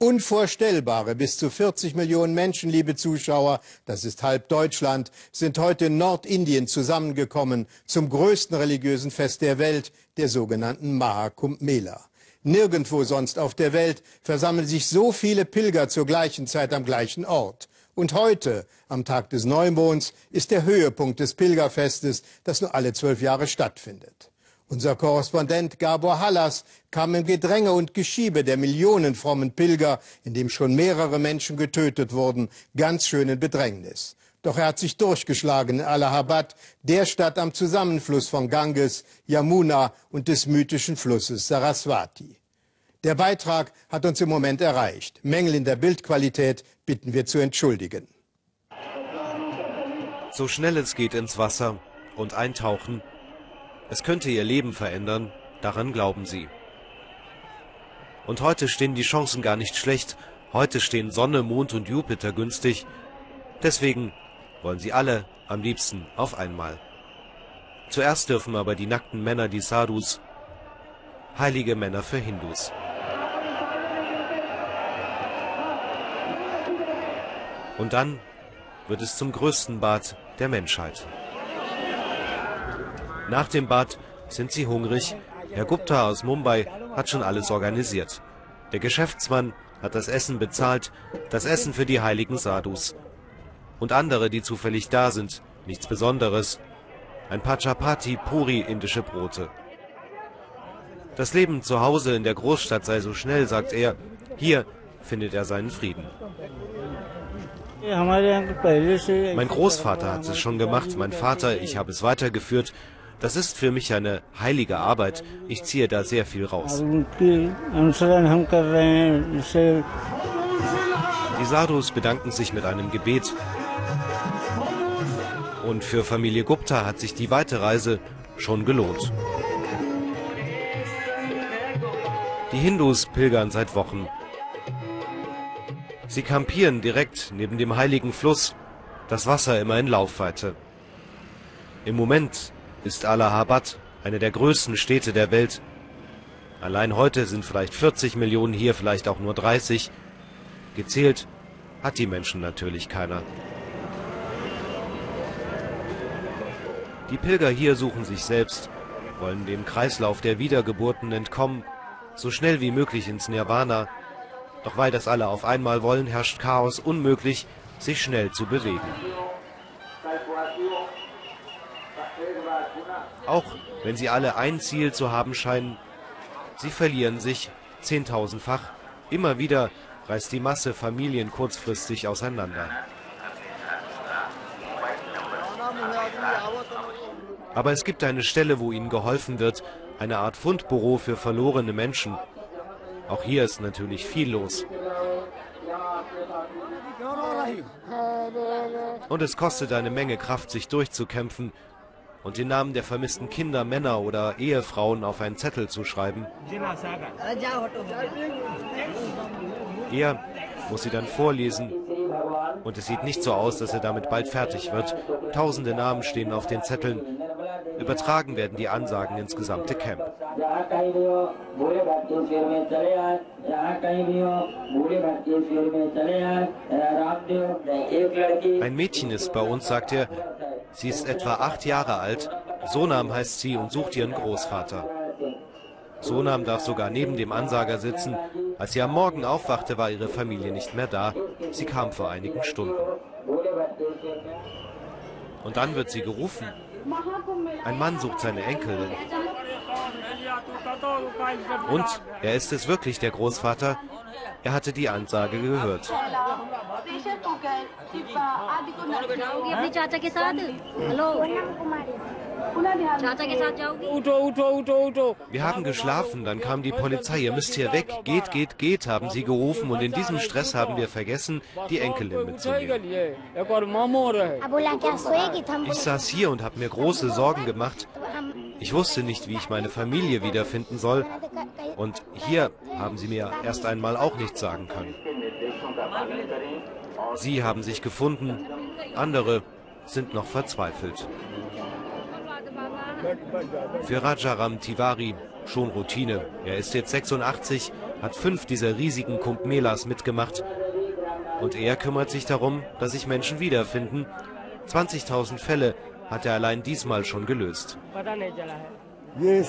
Unvorstellbare bis zu 40 Millionen Menschen, liebe Zuschauer, das ist halb Deutschland, sind heute in Nordindien zusammengekommen zum größten religiösen Fest der Welt, der sogenannten Maha Mela. Nirgendwo sonst auf der Welt versammeln sich so viele Pilger zur gleichen Zeit am gleichen Ort. Und heute, am Tag des Neumonds, ist der Höhepunkt des Pilgerfestes, das nur alle zwölf Jahre stattfindet. Unser Korrespondent Gabor Hallas kam im Gedränge und Geschiebe der Millionen frommen Pilger, in dem schon mehrere Menschen getötet wurden, ganz schön in Bedrängnis. Doch er hat sich durchgeschlagen in Allahabad, der Stadt am Zusammenfluss von Ganges, Yamuna und des mythischen Flusses Saraswati. Der Beitrag hat uns im Moment erreicht. Mängel in der Bildqualität bitten wir zu entschuldigen. So schnell es geht ins Wasser und eintauchen es könnte ihr Leben verändern, daran glauben sie. Und heute stehen die Chancen gar nicht schlecht. Heute stehen Sonne, Mond und Jupiter günstig. Deswegen wollen sie alle am liebsten auf einmal. Zuerst dürfen aber die nackten Männer die Sadhus, heilige Männer für Hindus. Und dann wird es zum größten Bad der Menschheit. Nach dem Bad sind sie hungrig. Herr Gupta aus Mumbai hat schon alles organisiert. Der Geschäftsmann hat das Essen bezahlt, das Essen für die heiligen Sadhus. Und andere, die zufällig da sind, nichts Besonderes. Ein paar Chapati, Puri, indische Brote. Das Leben zu Hause in der Großstadt sei so schnell, sagt er. Hier findet er seinen Frieden. Mein Großvater hat es schon gemacht, mein Vater, ich habe es weitergeführt. Das ist für mich eine heilige Arbeit. Ich ziehe da sehr viel raus. Die Sadhus bedanken sich mit einem Gebet. Und für Familie Gupta hat sich die weite Reise schon gelohnt. Die Hindus pilgern seit Wochen. Sie kampieren direkt neben dem heiligen Fluss, das Wasser immer in Laufweite. Im Moment ist Allahabad eine der größten Städte der Welt. Allein heute sind vielleicht 40 Millionen hier, vielleicht auch nur 30. Gezählt hat die Menschen natürlich keiner. Die Pilger hier suchen sich selbst, wollen dem Kreislauf der Wiedergeburten entkommen, so schnell wie möglich ins Nirvana. Doch weil das alle auf einmal wollen, herrscht Chaos unmöglich, sich schnell zu bewegen. Auch wenn sie alle ein Ziel zu haben scheinen, sie verlieren sich zehntausendfach. Immer wieder reißt die Masse Familien kurzfristig auseinander. Aber es gibt eine Stelle, wo ihnen geholfen wird, eine Art Fundbüro für verlorene Menschen. Auch hier ist natürlich viel los. Und es kostet eine Menge Kraft, sich durchzukämpfen, und den Namen der vermissten Kinder, Männer oder Ehefrauen auf einen Zettel zu schreiben. Er muss sie dann vorlesen und es sieht nicht so aus, dass er damit bald fertig wird. Tausende Namen stehen auf den Zetteln. Übertragen werden die Ansagen ins gesamte Camp. Ein Mädchen ist bei uns, sagt er, Sie ist etwa acht Jahre alt. Sonam heißt sie und sucht ihren Großvater. Sonam darf sogar neben dem Ansager sitzen. Als sie am Morgen aufwachte, war ihre Familie nicht mehr da. Sie kam vor einigen Stunden. Und dann wird sie gerufen. Ein Mann sucht seine Enkelin. Und er ist es wirklich, der Großvater. Er hatte die Ansage gehört. Wir haben geschlafen, dann kam die Polizei, ihr müsst hier weg, geht, geht, geht, haben sie gerufen. Und in diesem Stress haben wir vergessen, die Enkelin mitzunehmen. Ich saß hier und habe mir große Sorgen gemacht. Ich wusste nicht, wie ich meine Familie wiederfinden soll. Und hier haben sie mir erst einmal auch nichts sagen können. Sie haben sich gefunden, andere sind noch verzweifelt. Für Rajaram Tiwari schon Routine. Er ist jetzt 86, hat fünf dieser riesigen Kumbh Melas mitgemacht. Und er kümmert sich darum, dass sich Menschen wiederfinden. 20.000 Fälle hat er allein diesmal schon gelöst. Mir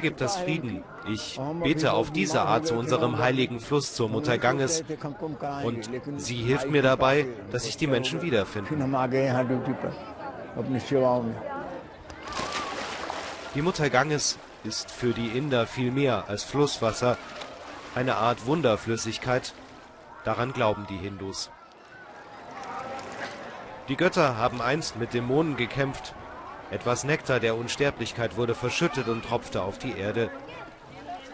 gibt das Frieden. Ich bete auf diese Art zu unserem heiligen Fluss, zur Mutter Ganges. Und sie hilft mir dabei, dass sich die Menschen wiederfinden. Die Mutter Ganges ist für die Inder viel mehr als Flusswasser, eine Art Wunderflüssigkeit. Daran glauben die Hindus. Die Götter haben einst mit Dämonen gekämpft. Etwas Nektar der Unsterblichkeit wurde verschüttet und tropfte auf die Erde.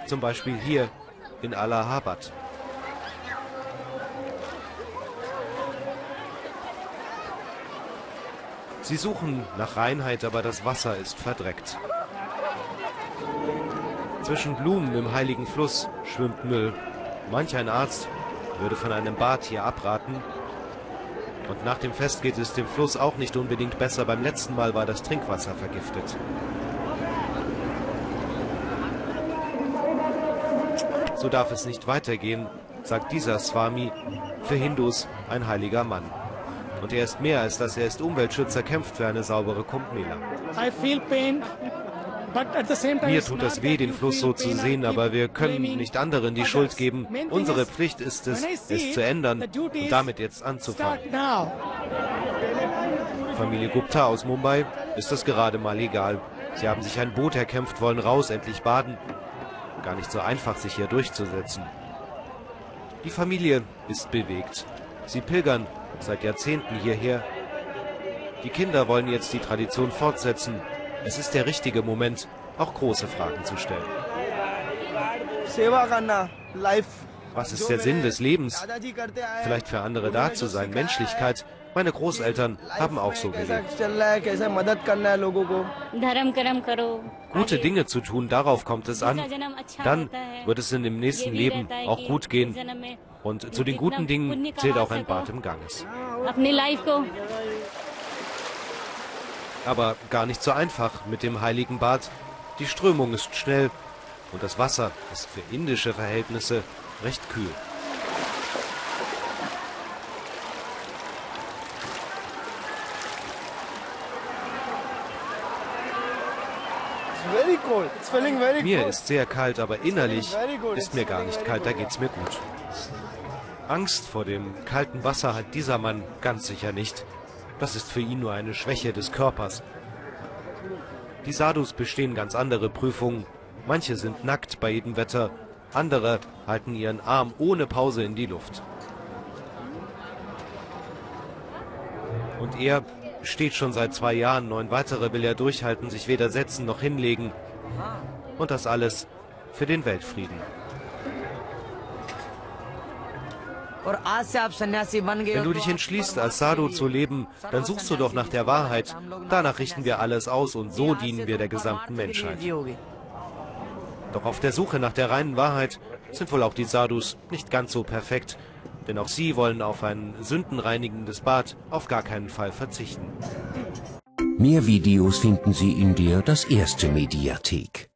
Zum Beispiel hier in Allahabad. Sie suchen nach Reinheit, aber das Wasser ist verdreckt. Zwischen Blumen im heiligen Fluss schwimmt Müll. Manch ein Arzt würde von einem Bad hier abraten. Und nach dem Fest geht es dem Fluss auch nicht unbedingt besser. Beim letzten Mal war das Trinkwasser vergiftet. So darf es nicht weitergehen, sagt dieser Swami, für Hindus ein heiliger Mann. Und er ist mehr als das, er ist Umweltschützer, kämpft für eine saubere Kumbh Mela. Mir tut das weh, den Fluss so zu sehen, aber wir können nicht anderen die Schuld geben. Unsere Pflicht ist es, es zu ändern und damit jetzt anzufangen. Familie Gupta aus Mumbai ist das gerade mal egal. Sie haben sich ein Boot erkämpft, wollen raus, endlich baden. Gar nicht so einfach, sich hier durchzusetzen. Die Familie ist bewegt. Sie pilgern seit Jahrzehnten hierher. Die Kinder wollen jetzt die Tradition fortsetzen. Es ist der richtige Moment, auch große Fragen zu stellen. Was ist der Sinn des Lebens? Vielleicht für andere da zu sein, Menschlichkeit. Meine Großeltern haben auch so gelebt. Gute Dinge zu tun, darauf kommt es an. Dann wird es in dem nächsten Leben auch gut gehen. Und zu den guten Dingen zählt auch ein Bad im Ganges. Aber gar nicht so einfach mit dem heiligen Bad. Die Strömung ist schnell und das Wasser ist für indische Verhältnisse recht kühl. Mir ist sehr kalt, aber innerlich ist mir gar nicht kalt, da geht's mir gut. Angst vor dem kalten Wasser hat dieser Mann ganz sicher nicht. Das ist für ihn nur eine Schwäche des Körpers. Die Sadhus bestehen ganz andere Prüfungen. Manche sind nackt bei jedem Wetter, andere halten ihren Arm ohne Pause in die Luft. Und er steht schon seit zwei Jahren, neun weitere will er durchhalten, sich weder setzen noch hinlegen. Und das alles für den Weltfrieden. Wenn du dich entschließt, als Sadhu zu leben, dann suchst du doch nach der Wahrheit. Danach richten wir alles aus und so dienen wir der gesamten Menschheit. Doch auf der Suche nach der reinen Wahrheit sind wohl auch die Sadhus nicht ganz so perfekt, denn auch sie wollen auf ein sündenreinigendes Bad auf gar keinen Fall verzichten. Mehr Videos finden Sie in der Das Erste Mediathek.